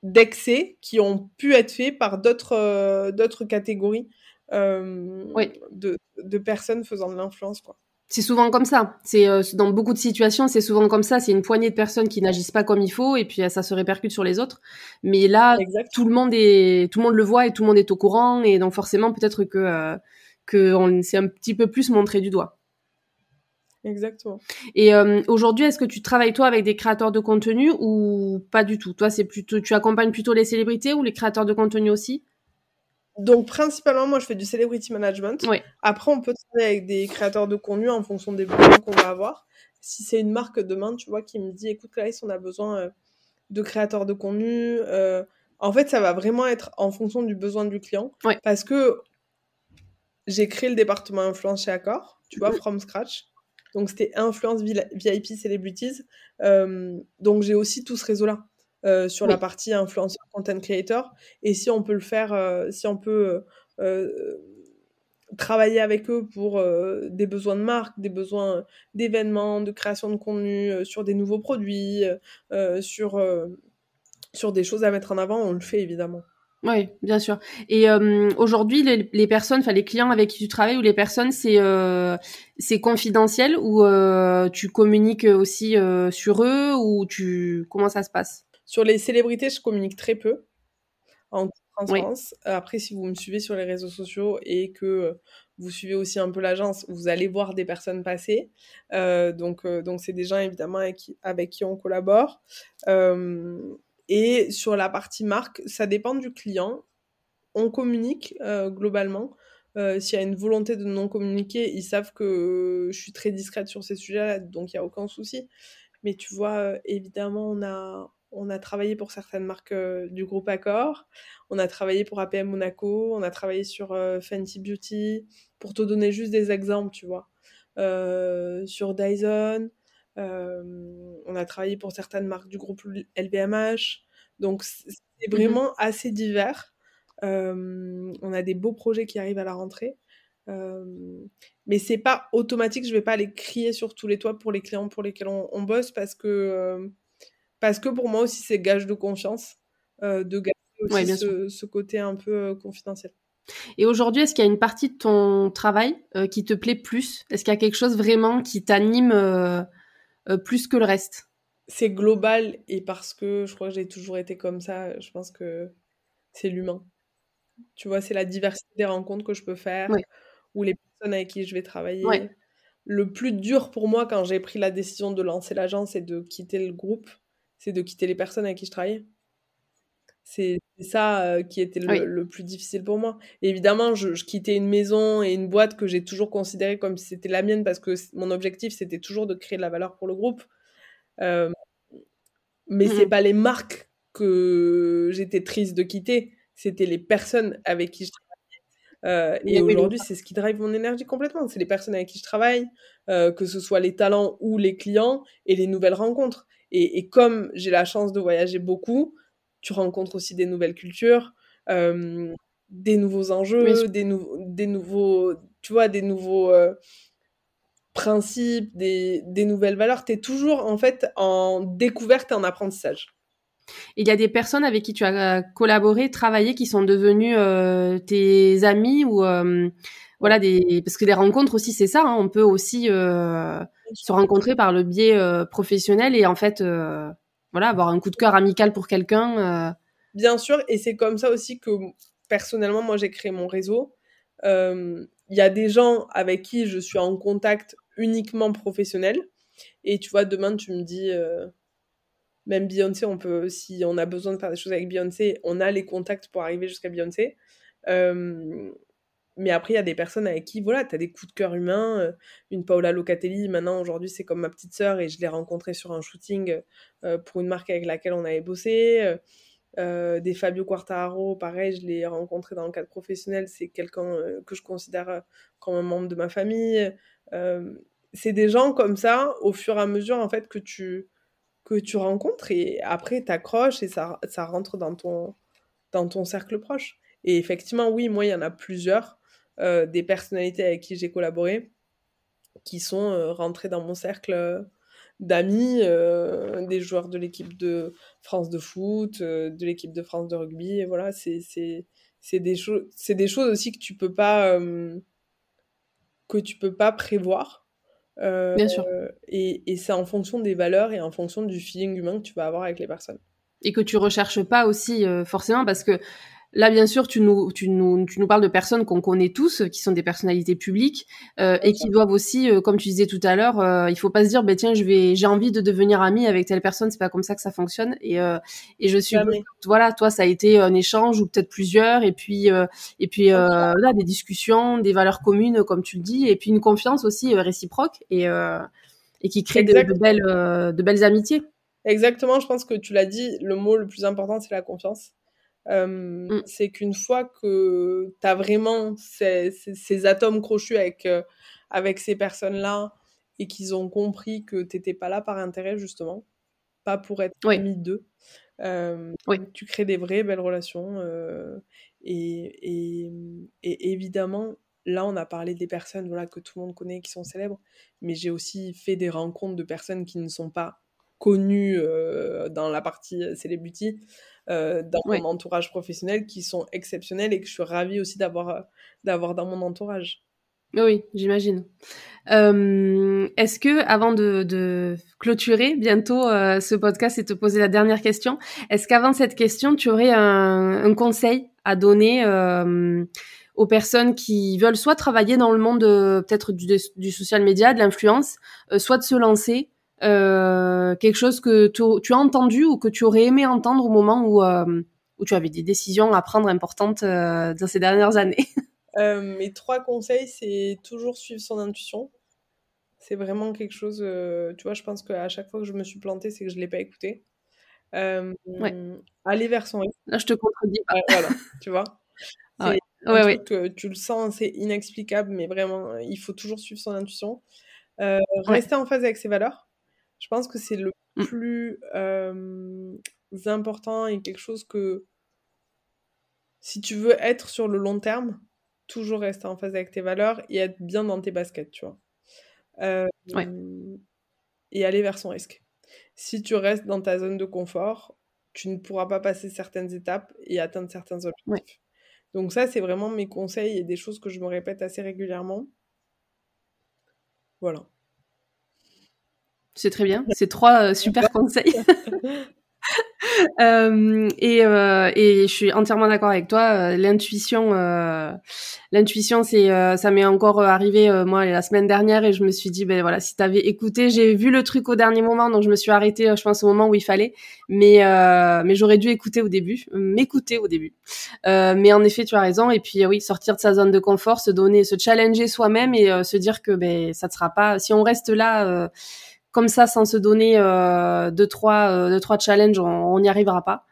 d'excès qui ont pu être faits par d'autres d'autres catégories. de, de, personnes faisant de l'influence. quoi. C'est souvent comme ça. C'est dans beaucoup de situations, c'est souvent comme ça. C'est une poignée de personnes qui n'agissent pas comme il faut, et puis ça se répercute sur les autres. Mais là, tout le monde est, tout le monde le voit et tout le monde est au courant, et donc forcément, peut-être que que on s'est un petit peu plus montré du doigt. Exactement. Et euh, aujourd'hui, est-ce que tu travailles toi avec des créateurs de contenu ou pas du tout? Toi, c'est plutôt, tu accompagnes plutôt les célébrités ou les créateurs de contenu aussi? Donc principalement, moi, je fais du celebrity management. Oui. Après, on peut travailler avec des créateurs de contenu en fonction des besoins qu'on va avoir. Si c'est une marque demain, tu vois, qui me dit, écoute, Clarisse, on a besoin euh, de créateurs de contenu. Euh, en fait, ça va vraiment être en fonction du besoin du client. Parce que j'ai créé le département influence chez Accor, tu vois, from scratch. Donc, c'était Influence VIP Celebrities. Euh, donc, j'ai aussi tout ce réseau-là euh, sur la partie influenceur, content creator. Et si on peut le faire, euh, si on peut travailler avec eux pour des besoins de marque, des besoins d'événements, de création de contenu, sur des nouveaux produits, sur, sur des choses à mettre en avant, on le fait évidemment. Oui, bien sûr. Et euh, aujourd'hui, les, personnes, enfin les clients avec qui tu travailles ou les personnes, c'est euh, c'est confidentiel ou euh, tu communiques aussi sur eux ou tu comment ça se passe? Sur les célébrités, je communique très peu en transparence. Après, si vous me suivez sur les réseaux sociaux et que vous suivez aussi un peu l'agence, vous allez voir des personnes passer. donc, donc c'est des gens évidemment avec qui, avec qui on collabore. Et sur la partie marque, ça dépend du client. On communique euh, globalement. Euh, s'il y a une volonté de non communiquer, ils savent que je suis très discrète sur ces sujets-là, donc il n'y a aucun souci. Mais tu vois, euh, évidemment, on a, on a travaillé pour certaines marques du groupe Accor, on a travaillé pour APM Monaco, on a travaillé sur Fenty Beauty, pour te donner juste des exemples, tu vois. sur Dyson, euh, on a travaillé pour certaines marques du groupe LVMH. Donc, c'est mmh vraiment assez divers. Euh, on a des beaux projets qui arrivent à la rentrée. Euh, mais c'est pas automatique, je vais pas aller crier sur tous les toits pour les clients pour lesquels on, bosse parce que, parce que pour moi aussi c'est gage de confiance de garder aussi ce, côté un peu confidentiel. Et aujourd'hui, est-ce qu'il y a une partie de ton travail qui te plaît plus? Est-ce qu'il y a quelque chose vraiment qui t'anime euh, plus que le reste? C'est global et parce que je crois que j'ai toujours été comme ça, je pense que c'est l'humain. Tu vois, c'est la diversité des rencontres que je peux faire ou les personnes avec qui je vais travailler. Le plus dur pour moi quand j'ai pris la décision de lancer l'agence et de quitter le groupe, c'est de quitter les personnes avec qui je travaillais. C'est ça euh, qui était le, plus difficile pour moi. évidemment, je, quittais une maison et une boîte que j'ai toujours considérée comme si c'était la mienne parce que mon objectif, c'était toujours de créer de la valeur pour le groupe. Euh, mais c'est mmh pas les marques que j'étais triste de quitter, c'était les personnes avec qui je travaillais. Euh, et aujourd'hui, c'est ce qui drive mon énergie complètement. C'est les personnes avec qui je travaille, que ce soit les talents ou les clients et les nouvelles rencontres. Et comme j'ai la chance de voyager beaucoup, tu rencontres aussi des nouvelles cultures, euh, des nouveaux enjeux, des, des nouveaux, tu vois, des nouveaux euh, principes, des, des, nouvelles valeurs. Tu es toujours en fait en découverte et en apprentissage. Il y a des personnes avec qui tu as collaboré, travaillé, qui sont devenues euh, tes amis ou voilà des parce que les rencontres aussi c'est ça. Hein. on peut aussi se rencontrer par le biais professionnel et en fait voilà, avoir un coup de cœur amical pour quelqu'un. Euh. Bien sûr, et c'est comme ça aussi que personnellement, moi, j'ai créé mon réseau. Il y a des gens avec qui je suis en contact uniquement professionnel. Et tu vois, demain, tu me dis, euh, même Beyoncé, on peut, si on a besoin de faire des choses avec Beyoncé, on a les contacts pour arriver jusqu'à Beyoncé. Mais après, il y a des personnes avec qui, voilà, tu as des coups de cœur humains. Euh, une Paola Locatelli, maintenant, aujourd'hui, c'est comme ma petite sœur et je l'ai rencontrée sur un shooting euh, pour une marque avec laquelle on avait bossé. Euh, des Fabio Quartararo, pareil, je l'ai rencontré dans le cadre professionnel. C'est quelqu'un que je considère comme un membre de ma famille. c'est des gens comme ça, au fur et à mesure, en fait, que tu, que tu rencontres et après, tu accroches et ça, ça rentre dans ton, dans ton cercle proche. Et effectivement, oui, moi, il y en a plusieurs euh, des personnalités avec qui j'ai collaboré qui sont euh, rentrées dans mon cercle euh, d'amis, des joueurs de l'équipe de France de foot, de l'équipe de France de rugby. Et voilà, c'est c'est des choses, c'est des choses aussi que tu peux pas, que tu peux pas prévoir. Bien sûr. Et, et c'est en fonction des valeurs et en fonction du feeling humain que tu vas avoir avec les personnes. Et que tu recherches pas aussi forcément parce que Là, bien sûr, tu nous, tu nous, tu nous parles de personnes qu'on connaît tous, qui sont des personnalités publiques euh, et qui doivent aussi, euh, comme tu disais tout à l'heure, euh, il faut pas se dire, ben tiens, je vais, j'ai envie de devenir ami avec telle personne. C'est pas comme ça que ça fonctionne. Et, euh, et je suis, voilà, toi, ça a été un échange ou peut-être plusieurs, et puis, et puis là, des discussions, des valeurs communes, comme tu le dis, et puis une confiance aussi réciproque et et qui crée de, de, belles, de belles amitiés. Exactement. Je pense que tu l'as dit. Le mot le plus important, c'est la confiance. Mmh. C'est qu'une fois que tu as vraiment ces, ces, atomes crochus avec, avec ces personnes-là et qu'ils ont compris que tu n'étais pas là par intérêt, justement, pas pour être oui. ami d'eux, tu crées des vraies belles relations. Et, et, et, évidemment, là, on a parlé des personnes voilà, que tout le monde connaît, qui sont célèbres, mais j'ai aussi fait des rencontres de personnes qui ne sont pas connues dans la partie celebrity. Euh, dans mon entourage professionnel qui sont exceptionnels et que je suis ravie aussi d'avoir euh, d'avoir dans mon entourage. Oui, j'imagine. Euh, Est-ce que, avant de, de clôturer bientôt euh, ce podcast et te poser la dernière question, est-ce qu'avant cette question, tu aurais un, un conseil à donner euh, aux personnes qui veulent soit travailler dans le monde peut-être du, du, social media, de l'influence, soit de se lancer, quelque chose que tu, as entendu ou que tu aurais aimé entendre au moment où, euh, où tu avais des décisions à prendre importantes euh, dans ces dernières années? Mes trois conseils, c'est toujours suivre son intuition. C'est vraiment quelque chose, tu vois, je pense qu'à chaque fois que je me suis plantée, c'est que je ne l'ai pas écouté. Aller vers son Là, je te contredis pas. voilà, tu vois. Ouais. Ouais, tu le sens, c'est inexplicable, mais vraiment, il faut toujours suivre son intuition. rester en phase avec ses valeurs. Je pense que c'est le mmh. plus important et quelque chose que si tu veux être sur le long terme, toujours rester en phase avec tes valeurs et être bien dans tes baskets, tu vois. Et aller vers son risque. Si tu restes dans ta zone de confort, tu ne pourras pas passer certaines étapes et atteindre certains objectifs. Donc ça, c'est vraiment mes conseils et des choses que je me répète assez régulièrement. Voilà. C'est très bien. C'est trois euh, super conseils. euh, et, euh, et je suis entièrement d'accord avec toi. Euh, l'intuition, euh, l'intuition, c'est, ça m'est encore arrivé moi la semaine dernière et je me suis dit, ben voilà, si t'avais écouté, j'ai vu le truc au dernier moment, donc je me suis arrêtée, je pense au moment où il fallait. Mais mais j'aurais dû écouter au début, m'écouter au début. mais en effet, tu as raison. Et puis oui, sortir de sa zone de confort, se donner, se challenger soi-même et se dire que ben ça ne sera pas. Si on reste là comme ça sans se donner euh, deux trois euh, deux trois challenges on n'y arrivera pas.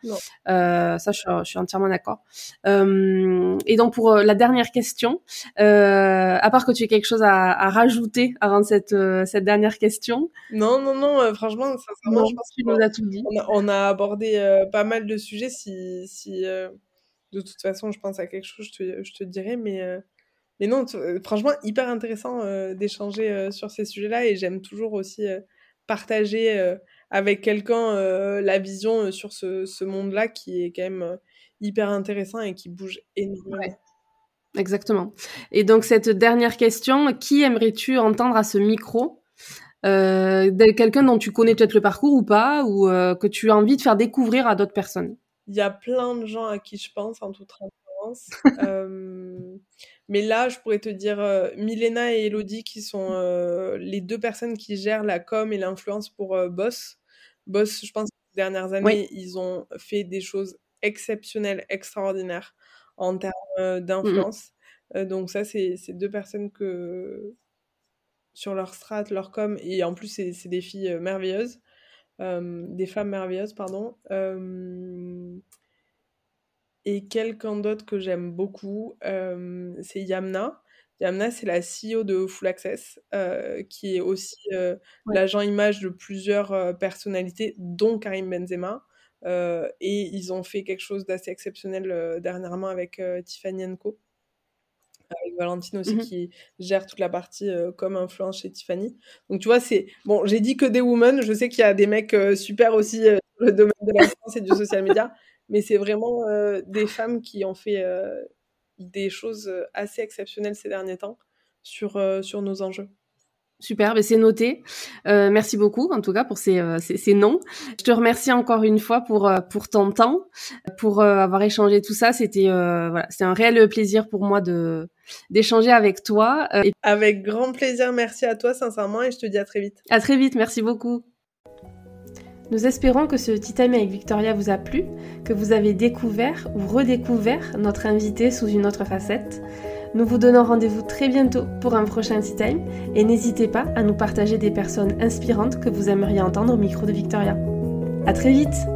Euh, ça je, je, suis entièrement d'accord. Euh, et donc pour euh, la dernière question à part que tu aies quelque chose à, à rajouter avant cette cette dernière question. Non non non franchement sincèrement je pense que nous a tout dit. on a, on a abordé pas mal de sujets. Si si de toute façon je pense à quelque chose je te, je te dirai mais mais non, franchement, hyper intéressant d'échanger sur ces sujets-là et j'aime toujours aussi partager euh, avec quelqu'un euh, la vision euh, sur ce, ce monde-là qui est quand même hyper intéressant et qui bouge énormément. Exactement. Et donc cette dernière question, qui aimerais-tu entendre à ce micro euh, Quelqu'un dont tu connais peut-être le parcours ou pas, ou que tu as envie de faire découvrir à d'autres personnes? Il y a plein de gens à qui je pense en toute transparence. mais là, je pourrais te dire euh, Milena et Elodie, qui sont euh, les deux personnes qui gèrent la com et l'influence pour euh, Boss. Boss, je pense que ces dernières années, ils ont fait des choses exceptionnelles, extraordinaires en termes mmh d'influence. donc ça, c'est deux personnes que sur leur strat, leur com, et en plus, c'est des filles merveilleuses, des femmes merveilleuses, pardon. Et quelqu'un d'autre que j'aime beaucoup, euh, c'est Yamna. Yamna, c'est la CEO de Full Access, euh, qui est aussi euh, l'agent image de plusieurs personnalités, dont Karim Benzema. et ils ont fait quelque chose d'assez exceptionnel dernièrement avec Tiffany Co. Avec Valentine aussi, mmh qui gère toute la partie comme influence chez Tiffany. Donc tu vois, c'est. Bon, j'ai dit que des women, je sais qu'il y a des mecs super aussi dans le domaine de l'influence et du social media mais c'est vraiment des femmes qui ont fait des choses assez exceptionnelles ces derniers temps sur, sur nos enjeux. Super, mais c'est noté. Euh, merci beaucoup, en tout cas, pour ces, euh, ces, ces, noms. Je te remercie encore une fois pour, euh, pour ton temps, pour euh, avoir échangé tout ça. C'était voilà, c'était un réel plaisir pour moi de d'échanger avec toi. Et... Avec grand plaisir, merci à toi, sincèrement, et je te dis à très vite. À très vite, merci beaucoup. Nous espérons que ce petit ami avec Victoria vous a plu, que vous avez découvert ou redécouvert notre invité sous une autre facette. Nous vous donnons rendez-vous très bientôt pour un prochain Tea Time et n'hésitez pas à nous partager des personnes inspirantes que vous aimeriez entendre au micro de Victoria. À très vite!